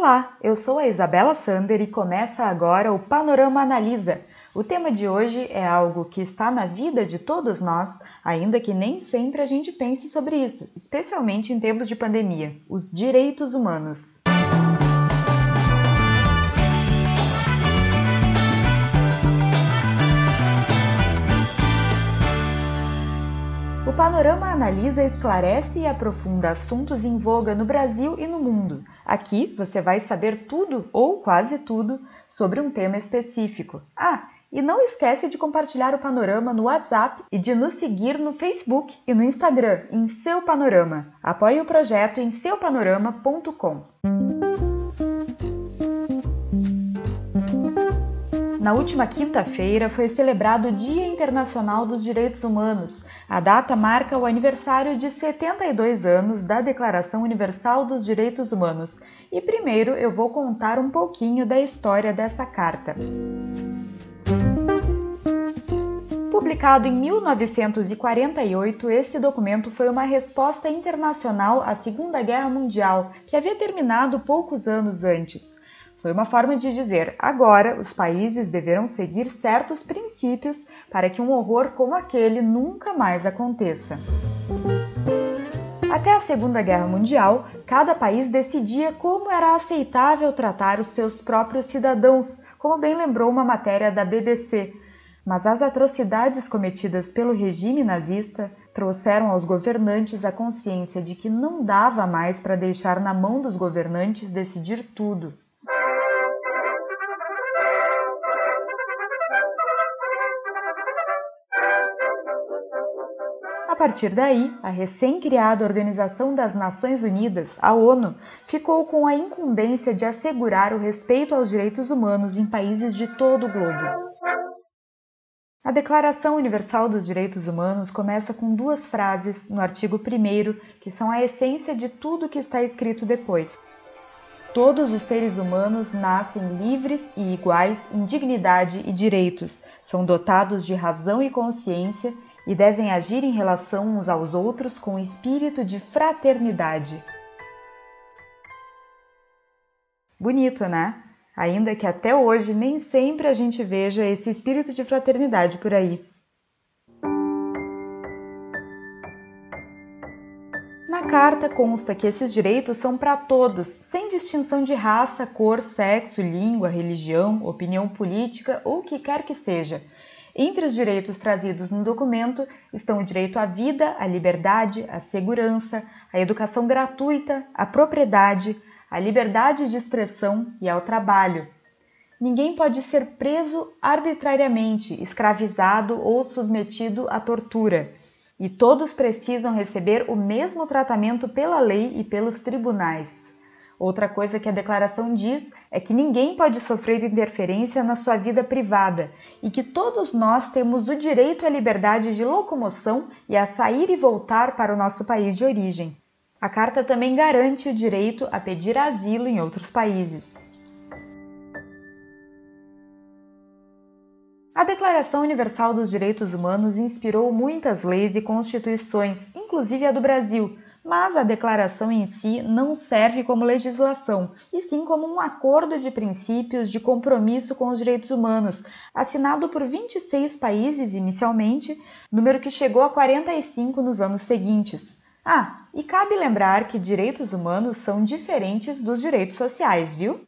Olá, eu sou a Isabela Sander e começa agora o Panorama Analisa. O tema de hoje é algo que está na vida de todos nós, ainda que nem sempre a gente pense sobre isso, especialmente em tempos de pandemia: os direitos humanos. O Panorama analisa, esclarece e aprofunda assuntos em voga no Brasil e no mundo. Aqui você vai saber tudo ou quase tudo sobre um tema específico. Ah, e não esquece de compartilhar o Panorama no WhatsApp e de nos seguir no Facebook e no Instagram em Seu Panorama. Apoie o projeto em seupanorama.com. Na última quinta-feira foi celebrado o Dia Internacional dos Direitos Humanos. A data marca o aniversário de 72 anos da Declaração Universal dos Direitos Humanos. E primeiro eu vou contar um pouquinho da história dessa carta. Publicado em 1948, esse documento foi uma resposta internacional à Segunda Guerra Mundial, que havia terminado poucos anos antes. Foi uma forma de dizer: agora os países deverão seguir certos princípios para que um horror como aquele nunca mais aconteça. Até a Segunda Guerra Mundial, cada país decidia como era aceitável tratar os seus próprios cidadãos, como bem lembrou uma matéria da BBC. Mas as atrocidades cometidas pelo regime nazista trouxeram aos governantes a consciência de que não dava mais para deixar na mão dos governantes decidir tudo. Partir daí, a recém-criada Organização das Nações Unidas, a ONU, ficou com a incumbência de assegurar o respeito aos direitos humanos em países de todo o globo. A Declaração Universal dos Direitos Humanos começa com duas frases no artigo 1, que são a essência de tudo que está escrito depois. Todos os seres humanos nascem livres e iguais em dignidade e direitos, são dotados de razão e consciência e devem agir em relação uns aos outros com espírito de fraternidade. Bonito, né? Ainda que até hoje nem sempre a gente veja esse espírito de fraternidade por aí. Na carta consta que esses direitos são para todos, sem distinção de raça, cor, sexo, língua, religião, opinião política ou o que quer que seja, entre os direitos trazidos no documento estão o direito à vida, à liberdade, à segurança, à educação gratuita, à propriedade, à liberdade de expressão e ao trabalho. Ninguém pode ser preso arbitrariamente, escravizado ou submetido à tortura, e todos precisam receber o mesmo tratamento pela lei e pelos tribunais. Outra coisa que a declaração diz é que ninguém pode sofrer interferência na sua vida privada e que todos nós temos o direito à liberdade de locomoção e a sair e voltar para o nosso país de origem. A carta também garante o direito a pedir asilo em outros países. A Declaração Universal dos Direitos Humanos inspirou muitas leis e constituições, inclusive a do Brasil mas a declaração em si não serve como legislação, e sim como um acordo de princípios de compromisso com os direitos humanos, assinado por 26 países inicialmente, número que chegou a 45 nos anos seguintes. Ah, e cabe lembrar que direitos humanos são diferentes dos direitos sociais, viu?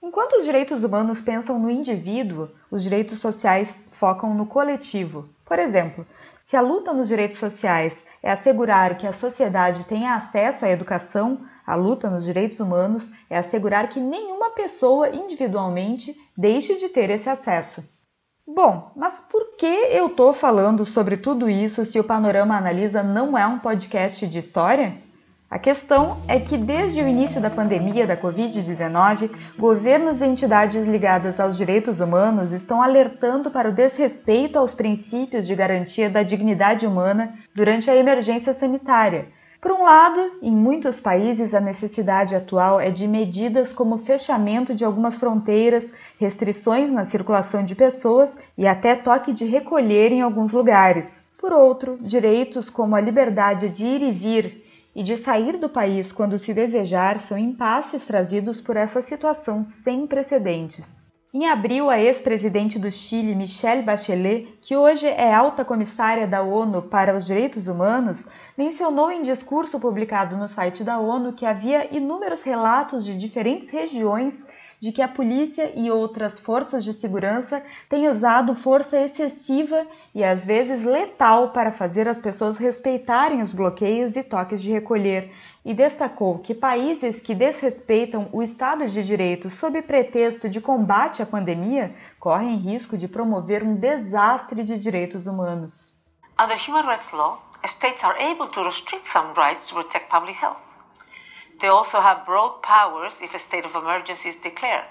Enquanto os direitos humanos pensam no indivíduo, os direitos sociais focam no coletivo. Por exemplo, se a luta nos direitos sociais é assegurar que a sociedade tenha acesso à educação, a luta nos direitos humanos é assegurar que nenhuma pessoa individualmente deixe de ter esse acesso. Bom, mas por que eu estou falando sobre tudo isso se o Panorama Analisa não é um podcast de história? A questão é que desde o início da pandemia da Covid-19, governos e entidades ligadas aos direitos humanos estão alertando para o desrespeito aos princípios de garantia da dignidade humana durante a emergência sanitária. Por um lado, em muitos países a necessidade atual é de medidas como fechamento de algumas fronteiras, restrições na circulação de pessoas e até toque de recolher em alguns lugares. Por outro, direitos como a liberdade de ir e vir e de sair do país quando se desejar são impasses trazidos por essa situação sem precedentes. Em abril, a ex-presidente do Chile, Michelle Bachelet, que hoje é alta comissária da ONU para os Direitos Humanos, mencionou em discurso publicado no site da ONU que havia inúmeros relatos de diferentes regiões de que a polícia e outras forças de segurança têm usado força excessiva e às vezes letal para fazer as pessoas respeitarem os bloqueios e toques de recolher, e destacou que países que desrespeitam o Estado de Direito sob pretexto de combate à pandemia correm risco de promover um desastre de direitos humanos. Under human rights law, states are able to restrict some rights to protect public health. They also have broad powers if a state of emergency is declared.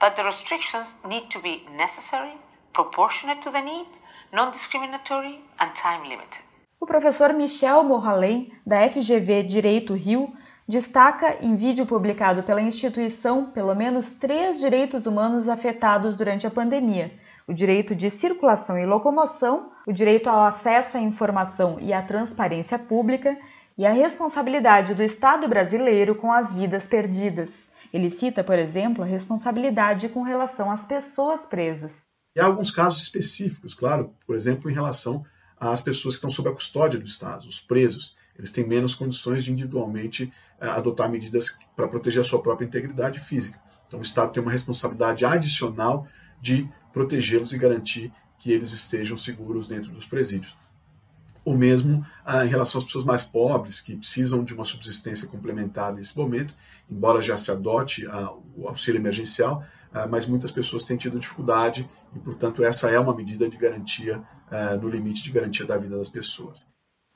But the restrictions need to be necessary, proportionate to the need, non-discriminatory and time limited. O professor Michel Morhalem, da FGV Direito Rio, destaca em vídeo publicado pela instituição pelo menos três direitos humanos afetados durante a pandemia: o direito de circulação e locomoção, o direito ao acesso à informação e à transparência pública e a responsabilidade do Estado brasileiro com as vidas perdidas. Ele cita, por exemplo, a responsabilidade com relação às pessoas presas. E há alguns casos específicos, claro, por exemplo, em relação às pessoas que estão sob a custódia do Estado, os presos. Eles têm menos condições de individualmente eh, adotar medidas para proteger a sua própria integridade física. Então, o Estado tem uma responsabilidade adicional de protegê-los e garantir que eles estejam seguros dentro dos presídios ou mesmo ah, em relação às pessoas mais pobres que precisam de uma subsistência complementar nesse momento, embora já se adote ah, o auxílio emergencial, ah, mas muitas pessoas têm tido dificuldade e, portanto, essa é uma medida de garantia, ah, no limite de garantia da vida das pessoas.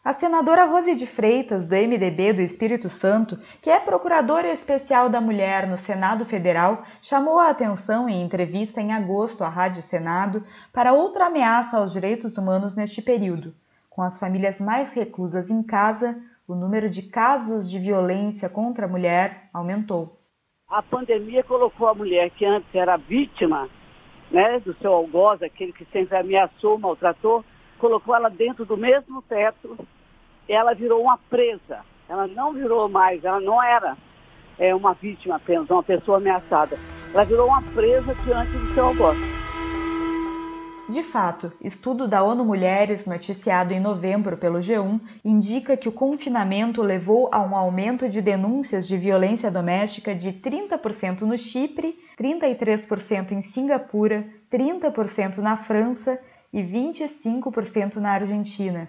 A senadora Rose de Freitas, do MDB do Espírito Santo, que é procuradora especial da mulher no Senado Federal, chamou a atenção em entrevista em agosto à Rádio Senado para outra ameaça aos direitos humanos neste período com as famílias mais reclusas em casa, o número de casos de violência contra a mulher aumentou. A pandemia colocou a mulher que antes era vítima né, do seu algoz, aquele que sempre ameaçou, maltratou, colocou ela dentro do mesmo teto. Ela virou uma presa. Ela não virou mais, ela não era é, uma vítima apenas, uma pessoa ameaçada. Ela virou uma presa diante do seu algoz. De fato, estudo da ONU Mulheres, noticiado em novembro pelo G1, indica que o confinamento levou a um aumento de denúncias de violência doméstica de 30% no Chipre, 33% em Singapura, 30% na França e 25% na Argentina.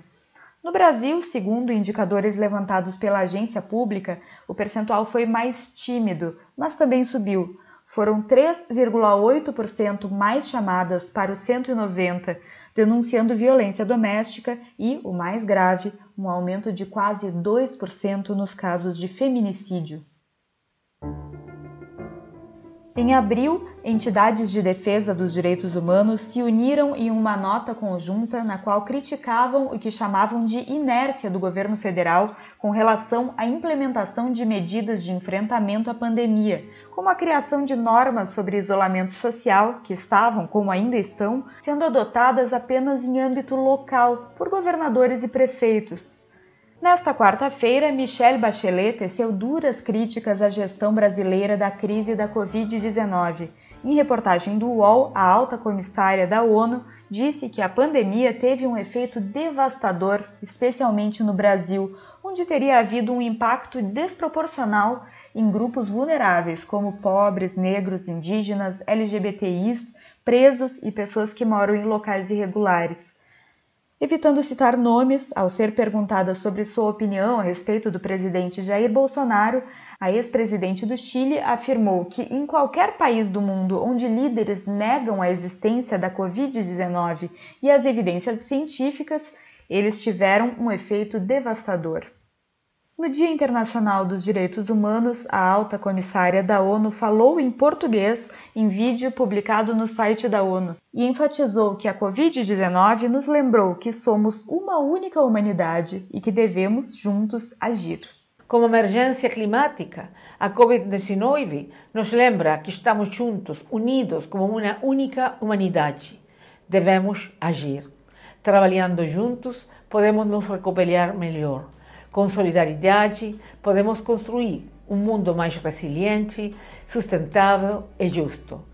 No Brasil, segundo indicadores levantados pela agência pública, o percentual foi mais tímido, mas também subiu foram 3,8% mais chamadas para o 190, denunciando violência doméstica e, o mais grave, um aumento de quase 2% nos casos de feminicídio. Em abril, entidades de defesa dos direitos humanos se uniram em uma nota conjunta na qual criticavam o que chamavam de inércia do governo federal com relação à implementação de medidas de enfrentamento à pandemia, como a criação de normas sobre isolamento social, que estavam, como ainda estão, sendo adotadas apenas em âmbito local por governadores e prefeitos, Nesta quarta-feira, Michelle Bachelet teceu duras críticas à gestão brasileira da crise da Covid-19. Em reportagem do UOL, a alta comissária da ONU disse que a pandemia teve um efeito devastador, especialmente no Brasil, onde teria havido um impacto desproporcional em grupos vulneráveis, como pobres, negros, indígenas, LGBTIs, presos e pessoas que moram em locais irregulares. Evitando citar nomes, ao ser perguntada sobre sua opinião a respeito do presidente Jair Bolsonaro, a ex-presidente do Chile afirmou que em qualquer país do mundo onde líderes negam a existência da Covid-19 e as evidências científicas, eles tiveram um efeito devastador. No Dia Internacional dos Direitos Humanos, a alta comissária da ONU falou em português em vídeo publicado no site da ONU e enfatizou que a Covid-19 nos lembrou que somos uma única humanidade e que devemos juntos agir. Como emergência climática, a Covid-19 nos lembra que estamos juntos, unidos como uma única humanidade. Devemos agir. Trabalhando juntos, podemos nos recuperar melhor Com solidariedade, podemos construir um mundo mais resiliente, sustentável e justo.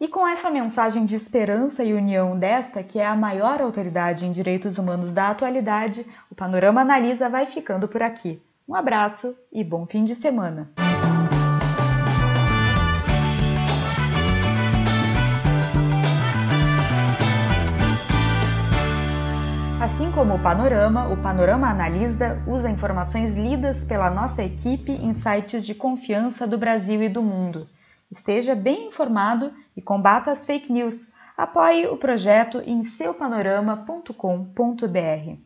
E com essa mensagem de esperança e união desta, que é a maior autoridade em direitos humanos da atualidade, o Panorama Analisa vai ficando por aqui. Um abraço e bom fim de semana. Como o Panorama, o Panorama Analisa usa informações lidas pela nossa equipe em sites de confiança do Brasil e do mundo. Esteja bem informado e combata as fake news. Apoie o projeto em seupanorama.com.br.